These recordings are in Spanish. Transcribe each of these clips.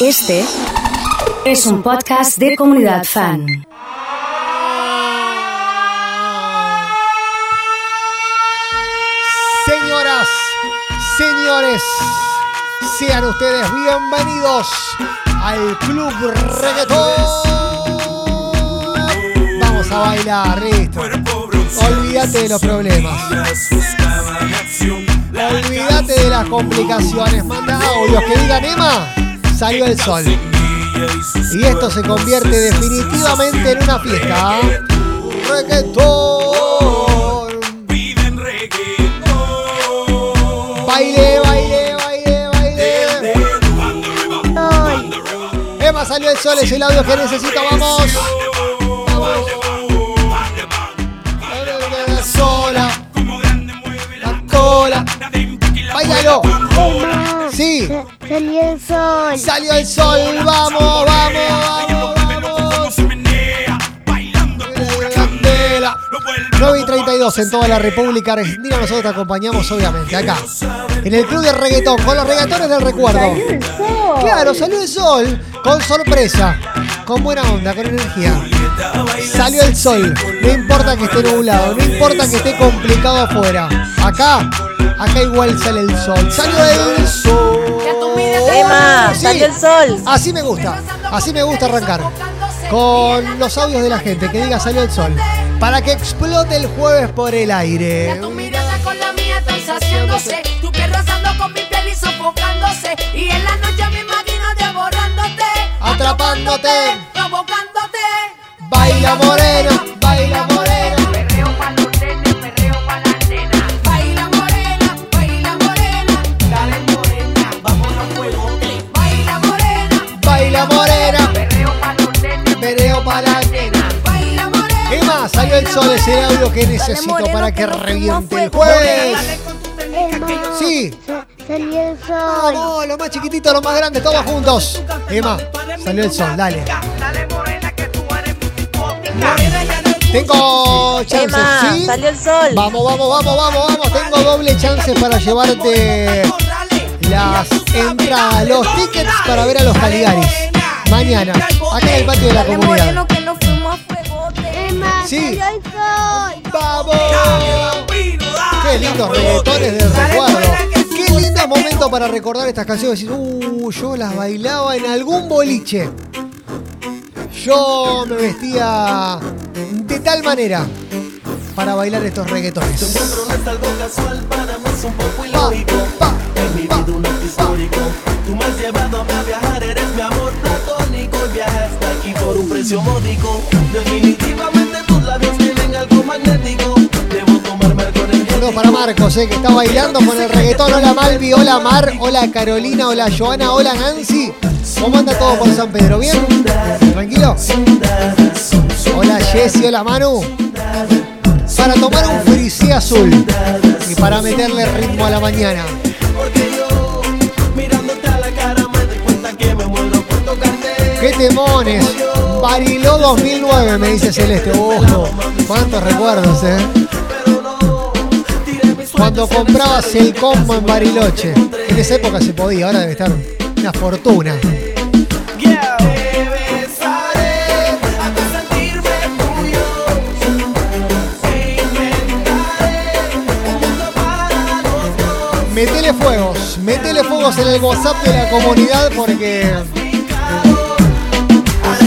Este es un podcast de comunidad fan. Señoras, señores, sean ustedes bienvenidos al Club Reggaetón. Vamos a bailar, listo. Olvídate de los problemas. Olvídate de las complicaciones. Manda audios que digan Emma, salió el sol. Y esto se convierte definitivamente en una fiesta. Reggaetón. Baile, baile, baile, baile. Emma salió el sol, es el audio que necesito, vamos. Vamos. Sola. La cola. Bailalo. Sí. Salió el sol. Salió el sol, vamos, vamos, vamos. Candela. 9 y 32 en toda la República Argentina. Nosotros te acompañamos, obviamente, acá. En el Club de Reggaetón, con los reggaetones del recuerdo. Salió el sol. Claro, salió el sol, con sorpresa, con buena onda, con energía. Salió el sol, no importa que esté nublado, no importa que esté complicado afuera. Acá, acá igual sale el sol. Salió el sol. Sí. salió el sol. Así me gusta, así me gusta arrancar. Con los audios de la gente, que diga salió el sol. Para que explote el jueves por el aire. Tu mirada con la mía saciándose. Tu piel rozando con mi piel y sofocándose. Y en la noche me imagino devorándote. Atrapándote. Provocándote. Baila morena, Emma, salió el audio que necesito moreno, para que reviente el jueves. Sí, sa- salió el sol. vamos, lo más chiquitito, lo más grande, todos juntos. Emma, salió el sol, dale. Tengo chances, ¿sí? salió el sol. Vamos, vamos, vamos, vamos, vamos. Tengo doble chance para llevarte las entradas, los tickets para ver a los Caligaris. Mañana, acá en el patio de la comunidad. Sí. ¡Vamos! Qué lindos reggaetones de recuerdo. Qué lindo momento para recordar estas canciones. Decir, uh, yo las bailaba en algún boliche. Yo me vestía de tal manera para bailar estos reggaetones. Pa, ilógico. pa, pa. Tú me has llevado a viajar, eres mi amor platónico. Y viajaste aquí por un precio módico. Marcos, eh, que está bailando con el reggaetón. Hola Malvi, hola Mar, hola Carolina, hola Joana, hola Nancy. ¿Cómo anda todo por San Pedro? ¿Bien? ¿Tranquilo? Hola Jessy, hola Manu. Para tomar un frisé azul y para meterle ritmo a la mañana. ¡Qué temones! Bariló 2009, me dice Celeste. ¡Oh! ¡Cuántos recuerdos, eh! Cuando comprabas el combo en Bariloche. En esa época se podía, ahora debe estar una fortuna. Metele fuegos, metele fuegos en el WhatsApp de la comunidad porque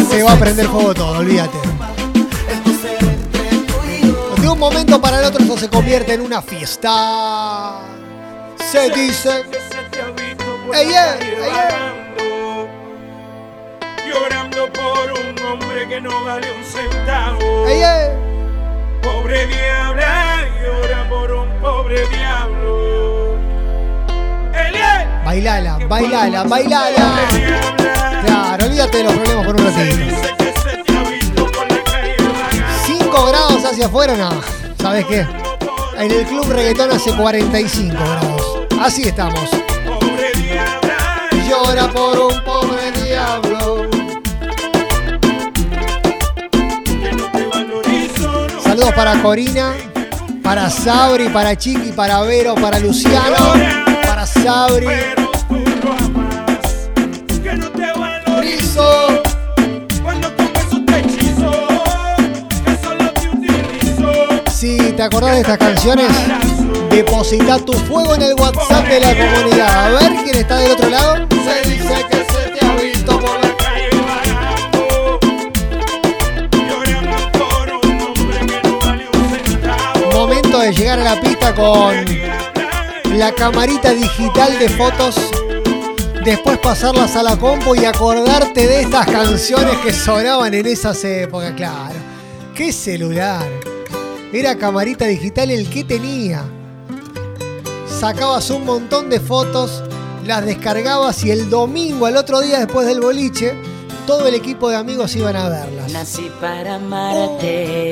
se va a prender fuego todo, olvídate. Un momento para el otro eso se convierte en una fiesta. Se dice. ¡Ey, ey, ey, Llorando por un hombre que no vale un centavo. Pobre diabla, llora por un pobre diablo. Bailala, bailala, bailala. Claro, olvídate de los problemas por un ratito. Hacia afuera, no. ¿Sabes qué? En el club reggaetón hace 45 grados. Así estamos. Llora por un pobre diablo. Que no te valorizo, no Saludos para Corina, para Sabri, para Chiqui, para Vero, para Luciano, para Sabri. Pero te acordás de estas canciones, deposita tu fuego en el WhatsApp de la comunidad. A ver quién está del otro lado. Se dice que se te ha visto por la calle. Momento de llegar a la pista con la camarita digital de fotos. Después pasarlas a la compu y acordarte de estas canciones que sonaban en esas épocas, claro. ¿Qué celular? Era camarita digital el que tenía. Sacabas un montón de fotos, las descargabas y el domingo, al otro día después del boliche, todo el equipo de amigos iban a verlas. Nací para amarte.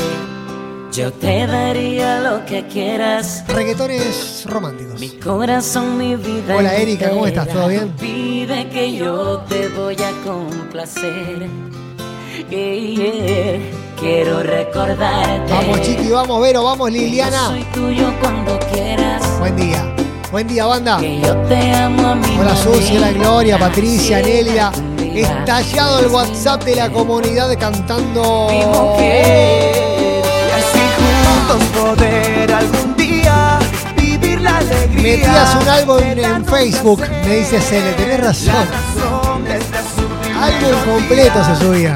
Yo te daría lo que quieras. Reggaetones románticos. Mi corazón, mi vida. Hola, Erika, ¿cómo estás? ¿Todo bien? Pide que yo te voy a complacer. Yeah, yeah. Quiero recordarte. Vamos, Chiqui, vamos, Vero, vamos, Liliana. Soy tuyo cuando quieras. Buen día. Buen día, banda. Que yo te amo mi Hola, Susi, hola. Gloria, Patricia, Nelia. Estallado el WhatsApp de la comunidad cantando. Mi mujer. Y así juntos poder algún día vivir la alegría. Metías un álbum en tantos Facebook, me dice Cele, tenés razón. Álbum completo se subía.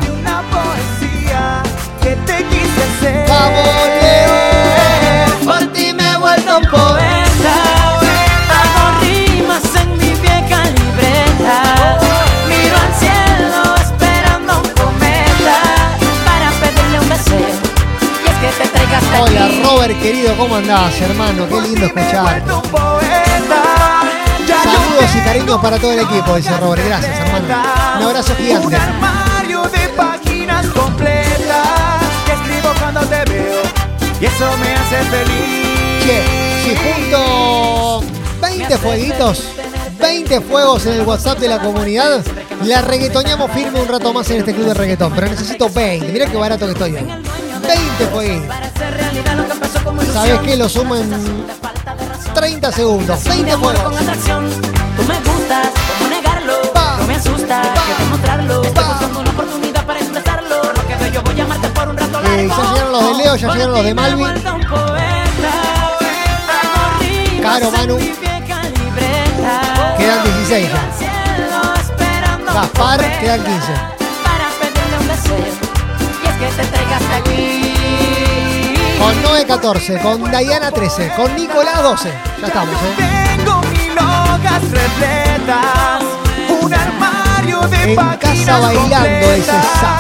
Hola. Robert, querido, ¿cómo andás, hermano? Qué lindo yo Saludos y cariños para todo el equipo, dice Robert. Gracias, hermano. Un abrazo gigante. Y eso me hace feliz. Che, si junto 20 fueguitos, 20 fuegos en el WhatsApp de la comunidad, la reggaetoneamos firme un rato más en este club de reggaetón. Pero necesito 20. Mirá qué barato que estoy hoy. 20 fueguitos. Para hacer realidad lo que empezó como ilusión. ¿Sabes qué? Lo sumo en 30 segundos. De 20 amor con fuegos. Tú me gustas, ¿cómo negarlo? No me asusta, quiero demostrarlo. Eh, ya llegaron los de Leo, ya llegaron los de Malvin. Caro, Manu. Quedan 16 ya. Gaspar, quedan 15. Para pedirle un deseo. Y es que te traigas hasta aquí. Con Noé 14, con Diana 13, con Nicolás 12. Ya estamos, ¿eh? Tengo mil hojas repletas, un armario de En casa bailando, dice Sa.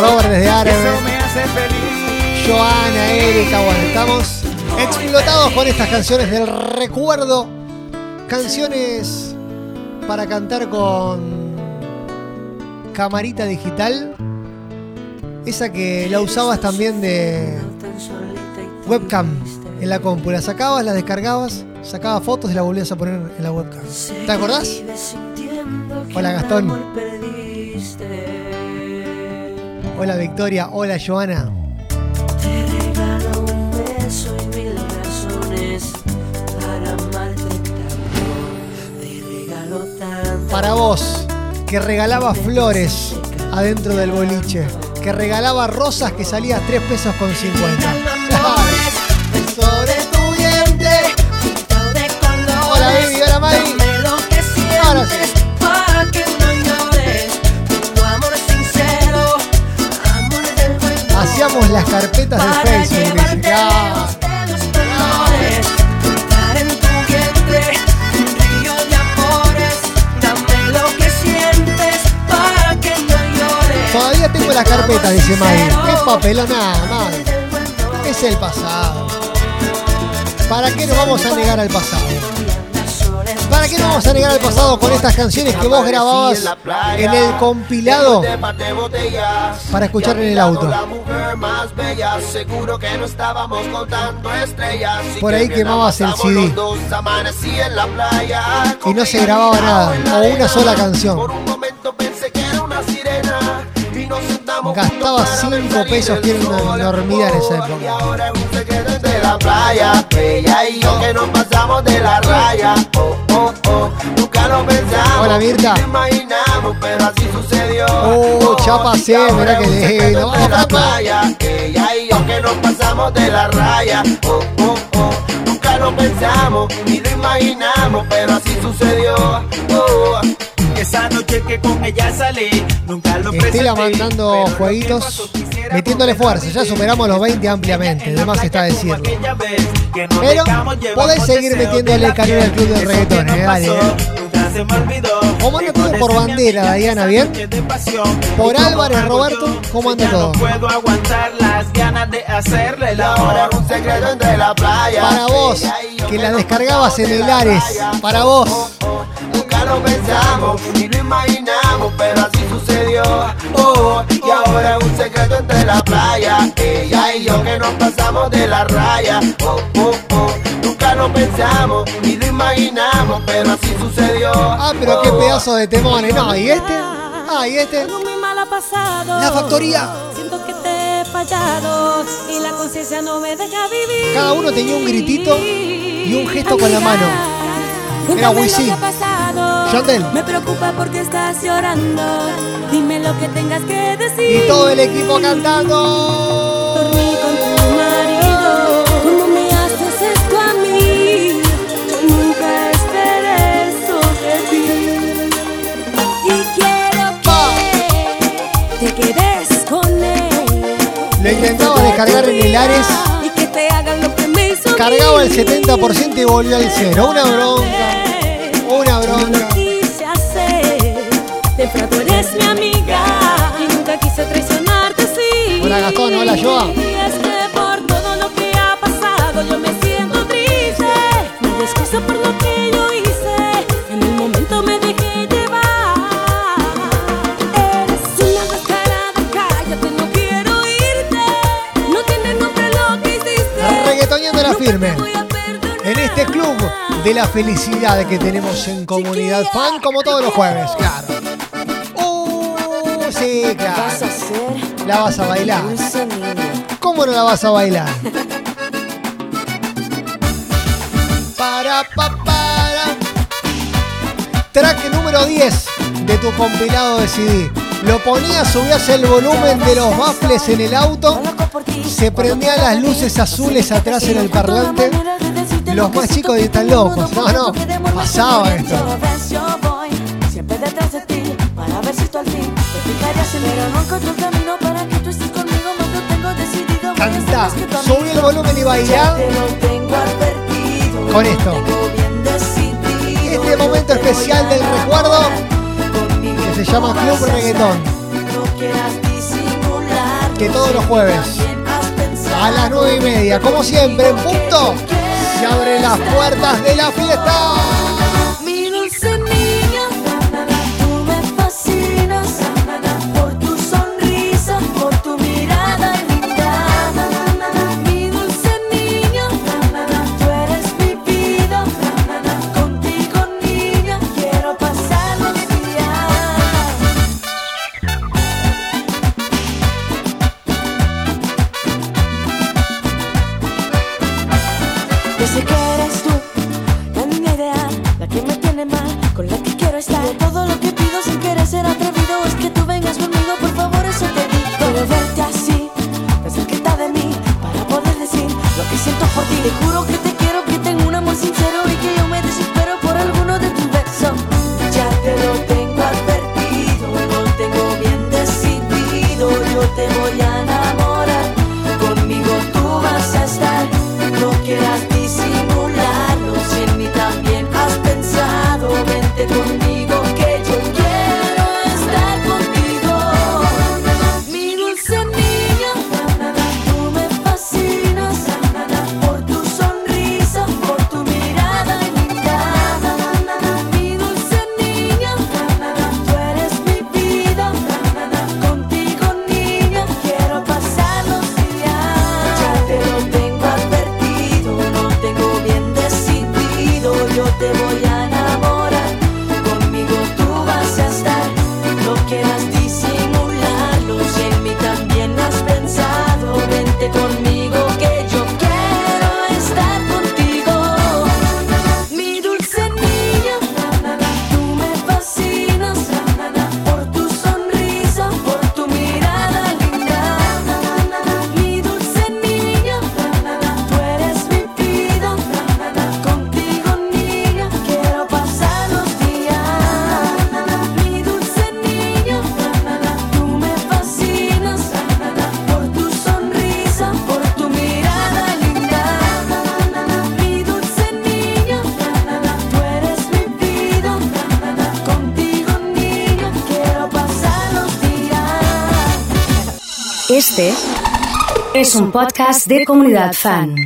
Robert desde y Árabe. Eso me hace feliz. Joana, Erika, bueno, estamos explotados con estas canciones del recuerdo. Canciones para cantar con camarita digital. Esa que la usabas también de webcam en la compu. La sacabas, la descargabas, sacabas fotos y la volvías a poner en la webcam. ¿Te acordás? Hola Gastón. Hola Victoria. Hola Joana. Te regalo un beso y mil razones para amarte tanto. Te regalo tanto. Para vos, que regalaba flores adentro del boliche, que regalaba rosas que salía 3 pesos con 50. Beso de tu diente. Hola, baby, hola, Mari. Ahora sí. Para que no llores. Todavía tengo las carpetas, dice Maggie. Qué papelona, Maggie. Es el pasado. ¿Para qué nos vamos a negar al pasado? ¿Para qué nos vamos a negar al pasado con estas canciones que vos grababas en el compilado para escuchar en el auto? Por ahí quemabas el CD. Y no se grababa nada, o una sola canción. Gastaba juntos para ver 5 salir pesos, que era una enormidad en esa época. de la playa. Y que nos la raya. Oh, oh, oh. Nunca lo pensamos. Hola, Mirta. ni lo imaginamos, pero así sucedió. Oh, es un secreto lindo. de Vamos, la playa. Ella y yo que nos pasamos de la raya. Oh, oh, oh. Nunca lo pensamos ni lo imaginamos, pero así sucedió. Oh. Esa noche que con ella salí, nunca lo Estela presenté, mandando pero lo que jueguitos, metiéndole fuerza. Ya superamos los 20 ampliamente, de más está decirlo. Pero por seguir metiéndole canela al club del reggaetón, eh, dale, eh. ¿Cómo anda todo por bandera, Diana? ¿Bien? Por Álvarez, Roberto, ¿cómo anda todo? Puedo aguantar las ganas de hacerle la Ahora hora. un secreto entre la playa. Para vos, que la descargabas en el Ares. Para vos. Nunca lo pensamos ni lo imaginamos, pero Oh, y ahora un secreto entre la playa. Ella y yo que nos pasamos de la raya. Oh, oh, oh. Nunca lo pensamos ni lo imaginamos, pero así sucedió. Ah, pero qué Oh. pedazo de temones. No, ¿y este? Ah, ¿y este? Algo muy mal ha pasado. La factoría. Siento que te he fallado y la conciencia no me deja vivir. Cada uno tenía un gritito y un gesto con la Amiga, mano. Lo Wisin. Yandel. Me preocupa porque estás llorando. Dime lo que tengas que decir. Y todo el equipo cantando. Dormí con tu marido. ¿Cómo me haces esto a mí? Yo nunca esperé eso de ti. Y quiero que te quedes con él. Lo intentaba descargar en el Cargaba el mí. 70% y volvió al cero. Una bronca. Una Yo bronca. Hola, Gastón. Hola, Joa. Por todo lo que ha pasado yo me siento triste. Por lo que de la felicidad que tenemos en comunidad fan, como todos los jueves, claro. Uh, sí, claro. La vas a bailar. ¿Cómo no la vas a bailar? Para, pa, para. Track número 10 de tu compilado de CD. Lo ponías, subías el volumen de los baffles en el auto, se prendían las luces azules atrás en el parlante. Los más chicos están locos. No, no, pasaba esto. Siempre detrás de ti, para ver si tú al fin te fijarías en mí. Pero no encuentro el camino para que tú estés conmigo, lo tengo decidido. volumen y advertido, con esto. Este momento especial del recuerdo que se llama Club Reggaetón. Que todos los jueves a las 9 y media, como siempre, en punto, se abren las puertas de la fiesta. like Es un podcast de comunidad fan.